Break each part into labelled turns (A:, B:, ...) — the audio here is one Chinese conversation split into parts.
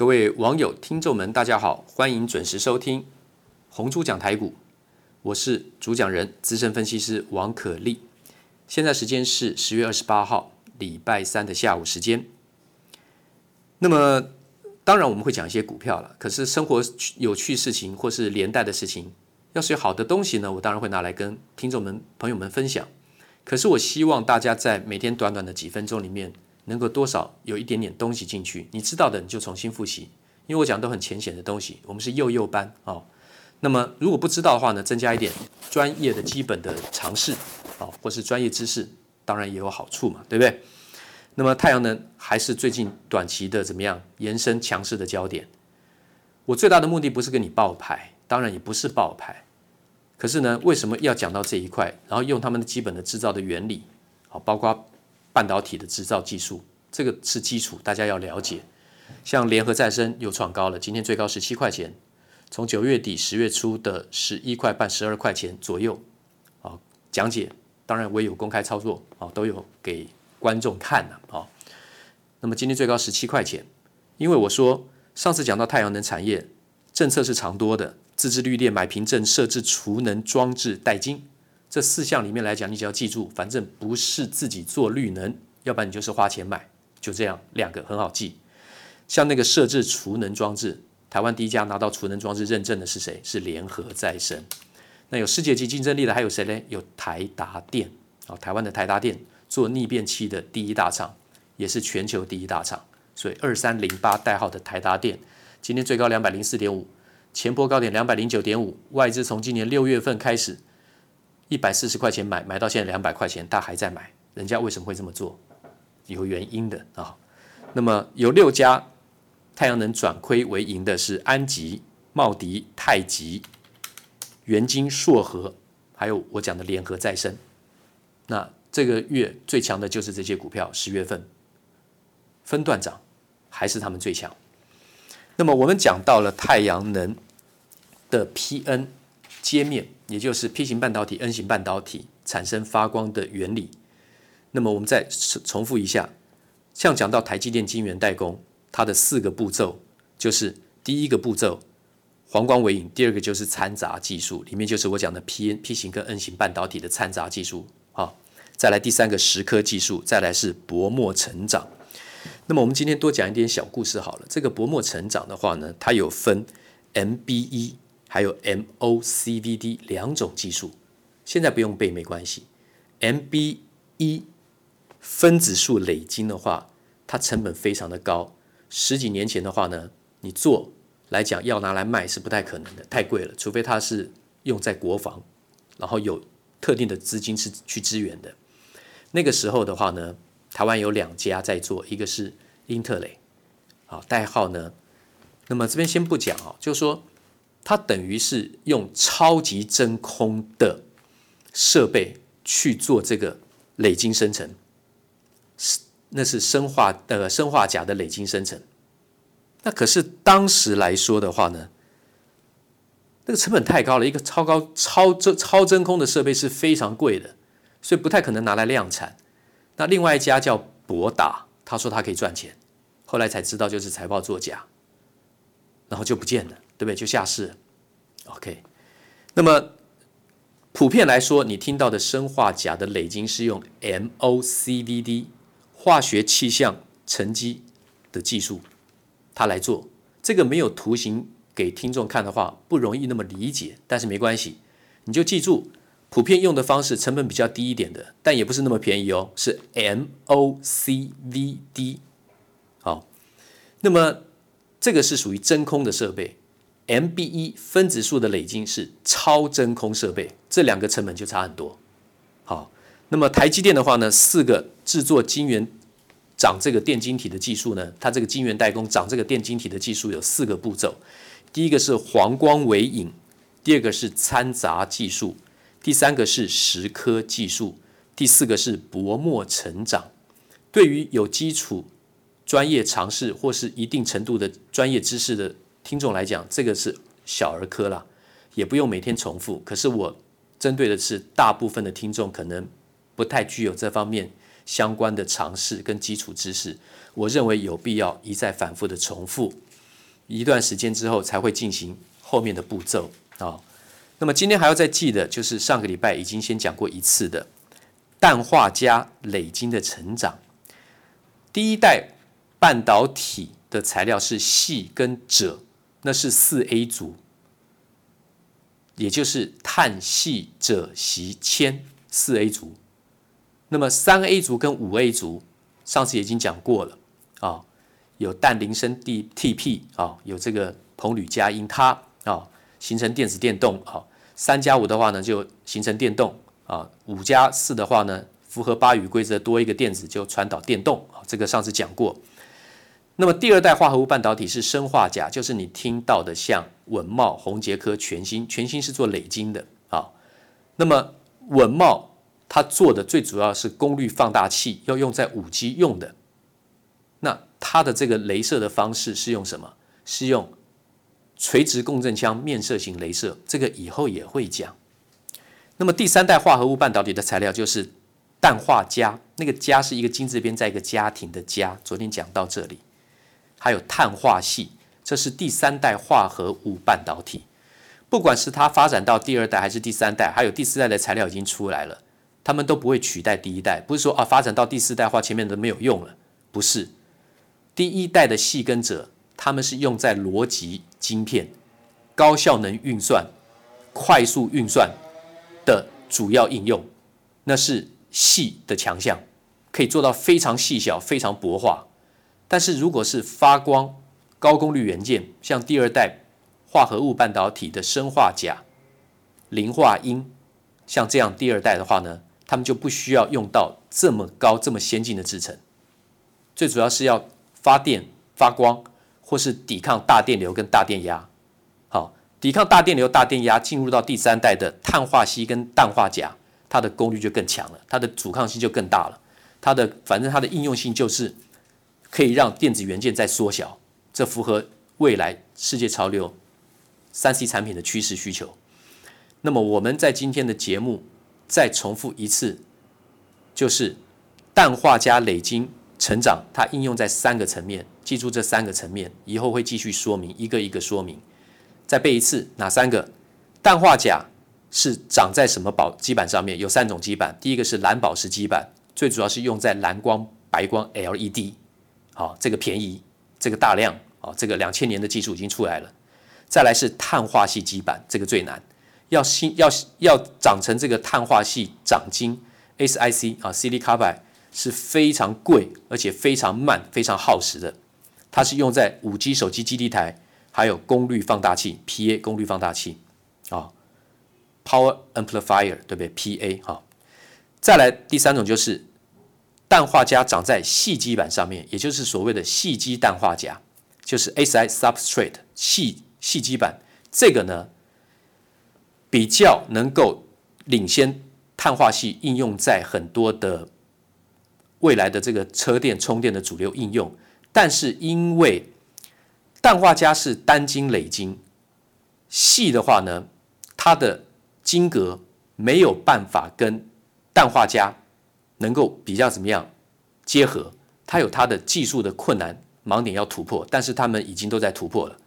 A: 各位网友、听众们，大家好，欢迎准时收听红猪讲台股，我是主讲人资深分析师王可立。现在时间是十月二十八号礼拜三的下午时间。那么，当然我们会讲一些股票了，可是生活有趣事情或是连带的事情，要是有好的东西呢，我当然会拿来跟听众们、朋友们分享。可是我希望大家在每天短短的几分钟里面。能够多少有一点点东西进去，你知道的你就重新复习，因为我讲都很浅显的东西，我们是幼幼班哦。那么如果不知道的话呢，增加一点专业的基本的常识啊、或是专业知识，当然也有好处嘛，对不对？那么太阳能还是最近短期的怎么样延伸强势的焦点。我最大的目的不是跟你报牌，当然也不是报牌，可是呢，为什么要讲到这一块？然后用他们的基本的制造的原理啊、包括。半导体的制造技术，这个是基础，大家要了解。像联合再生又创高了，今天最高十七块钱，从九月底十月初的十一块半、十二块钱左右啊。讲解当然我也有公开操作啊，都有给观众看的啊。那么今天最高十七块钱，因为我说上次讲到太阳能产业政策是长多的，自制绿电买凭证、设置储能装置代金。这四项里面来讲，你只要记住，反正不是自己做绿能，要不然你就是花钱买，就这样两个很好记。像那个设置储能装置，台湾第一家拿到储能装置认证的是谁？是联合再生。那有世界级竞争力的还有谁呢？有台达电啊，台湾的台达电做逆变器的第一大厂，也是全球第一大厂。所以二三零八代号的台达电，今天最高两百零四点五，前波高点两百零九点五，外资从今年六月份开始。一百四十块钱买，买到现在两百块钱，他还在买，人家为什么会这么做？有原因的啊、那么有六家太阳能转亏为盈的是安吉、茂迪、太极、元晶、硕和，还有我讲的联合再生。那这个月最强的就是这些股票，十月份分段涨，还是他们最强。那么我们讲到了太阳能的 PN。接面，也就是 P 型半导体、N 型半导体产生发光的原理。那么我们再重复一下，像讲到台积电晶圆代工，它的四个步骤，就是第一个步骤黄光微影，第二个就是掺杂技术，里面就是我讲的 P-N-P 型跟 N 型半导体的掺杂技术。好，再来第三个蚀刻技术，再来是薄膜成长。那么我们今天多讲一点小故事好了。这个薄膜成长的话呢，它有分 MBE。还有 MOCVD 两种技术，现在不用背没关系。MBE 分子数累积的话，它成本非常的高。十几年前的话呢，你做来讲要拿来卖是不太可能的，太贵了。除非它是用在国防，然后有特定的资金是去支援的。那个时候的话呢，台湾有两家在做，一个是英特雷，啊，代号呢。那么这边先不讲啊，就说。它等于是用超级真空的设备去做这个累晶生成，是那是生化呃生化钾的累晶生成。那可是当时来说的话呢，那个成本太高了，一个超高超真超真空的设备是非常贵的，所以不太可能拿来量产。那另外一家叫博达，他说他可以赚钱，后来才知道就是财报作假，然后就不见了。对不对？就下市，OK。那么普遍来说，你听到的砷化钾的累晶是用 MOCVD 化学气象沉积的技术，它来做。这个没有图形给听众看的话，不容易那么理解。但是没关系，你就记住，普遍用的方式成本比较低一点的，但也不是那么便宜哦，是 MOCVD。好，那么这个是属于真空的设备。MBE 分子数的累积是超真空设备，这两个成本就差很多。好，那么台积电的话呢，四个制作晶圆长这个电晶体的技术呢，它这个晶圆代工长这个电晶体的技术有四个步骤，第一个是黄光微影，第二个是掺杂技术，第三个是蚀刻技术，第四个是薄膜成长。对于有基础专业常识或是一定程度的专业知识的。听众来讲，这个是小儿科啦，也不用每天重复。可是我针对的是大部分的听众，可能不太具有这方面相关的常识跟基础知识。我认为有必要一再反复的重复。一段时间之后才会进行后面的步骤啊、那么今天还要再记的就是上个礼拜已经先讲过一次的氮化镓累晶的成长。第一代半导体的材料是细跟鍺，那是四 A 族，也就是碳矽鍺锡铅四 A 族。那么三 A 族跟五 A 族，上次已经讲过了啊、有氮磷砷 TP 啊、有这个硼铝镓銦钛啊，形成电子电动啊。三加五的话呢，就形成电动啊；五加四的话呢，符合巴宇规则，多一个电子就传导电动啊。这个上次讲过。那么第二代化合物半导体是砷化镓，就是你听到的像稳茂、宏杰科、全新，全新是做磊晶的啊。那么稳茂它做的最主要是功率放大器，要用在五 G 用的。那它的这个镭射的方式是用什么？是用垂直共振腔面射型镭射，这个以后也会讲。那么第三代化合物半导体的材料就是氮化镓，那个镓是一个金字边，在一个家庭的家。昨天讲到这里，还有碳化矽，这是第三代化合物半导体。不管是它发展到第二代还是第三代，还有第四代的材料已经出来了。他们都不会取代第一代，不是说啊发展到第四代话，前面都没有用了，不是。第一代的矽跟者，他们是用在逻辑晶片、高效能运算、快速运算的主要应用，那是矽的强项，可以做到非常细小、非常薄化。但是如果是发光、高功率元件，像第二代化合物半导体的砷化镓、磷化銦，像这样第二代的话呢，他们就不需要用到这么高、这么先进的制程，最主要是要发电、发光，或是抵抗大电流跟大电压。好，抵抗大电流、大电压，进入到第三代的碳化矽跟氮化镓，它的功率就更强了，它的阻抗性就更大了。它的反正它的应用性就是可以让电子元件再缩小，这符合未来世界潮流三 C 产品的趋势需求。那么我们在今天的节目。再重复一次，就是氮化镓磊晶成长，它应用在三个层面，记住这三个层面，以后会继续说明，一个一个说明。再背一次，哪三个？氮化镓是长在什么宝基板上面？有三种基板，第一个是蓝宝石基板，最主要是用在蓝光、白光 LED，好，这个便宜，这个大量，好，这个两千年的技术已经出来了。再来是碳化系基板，这个最难。要新要要长成这个碳化系长晶 SiC 啊，Silicon Carbide 是非常贵而且非常慢、非常耗时的。它是用在五 G 手机基地台，还有功率放大器 PA 功率放大器啊，Power Amplifier 对不对？PA 哈。再来第三种就是氮化镓长在细基板上面，也就是所谓的细基氮化镓，就是 Si Substrate 细细基板。这个呢？比较能够领先碳化矽应用在很多的未来的这个车电充电的主流应用，但是因为氮化镓是单晶累晶，细的话呢，它的晶格没有办法跟氮化镓能够比较怎么样结合，它有它的技术的困难盲点要突破，但是他们已经都在突破了。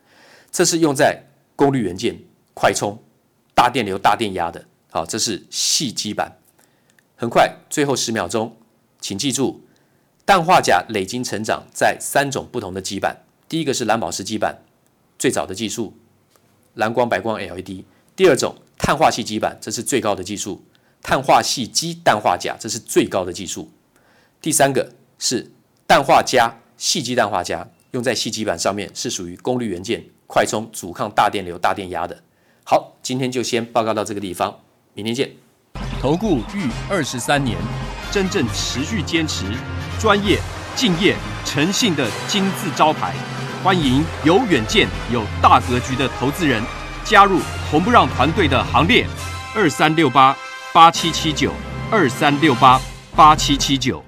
A: 这是用在功率元件快充。大电流、大电压的，好，这是细基板。很快，最后十秒钟，请记住，氮化镓磊晶成长在三种不同的基板。第一个是蓝宝石基板，最早的技术，蓝光、白光 LED。第二种碳化矽基板，这是最高的技术，碳化矽基氮化镓，这是最高的技术。第三个是氮化镓矽基氮化镓，用在矽基板上面，是属于功率元件快充、阻抗大电流、大电压的。好，今天就先报告到这个地方，明天见。
B: 投顾逾二十三年，真正持续坚持、专业、敬业、诚信的金字招牌，欢迎有远见、有大格局的投资人加入红不让团队的行列。二三六八八七七九，二三六八八七七九。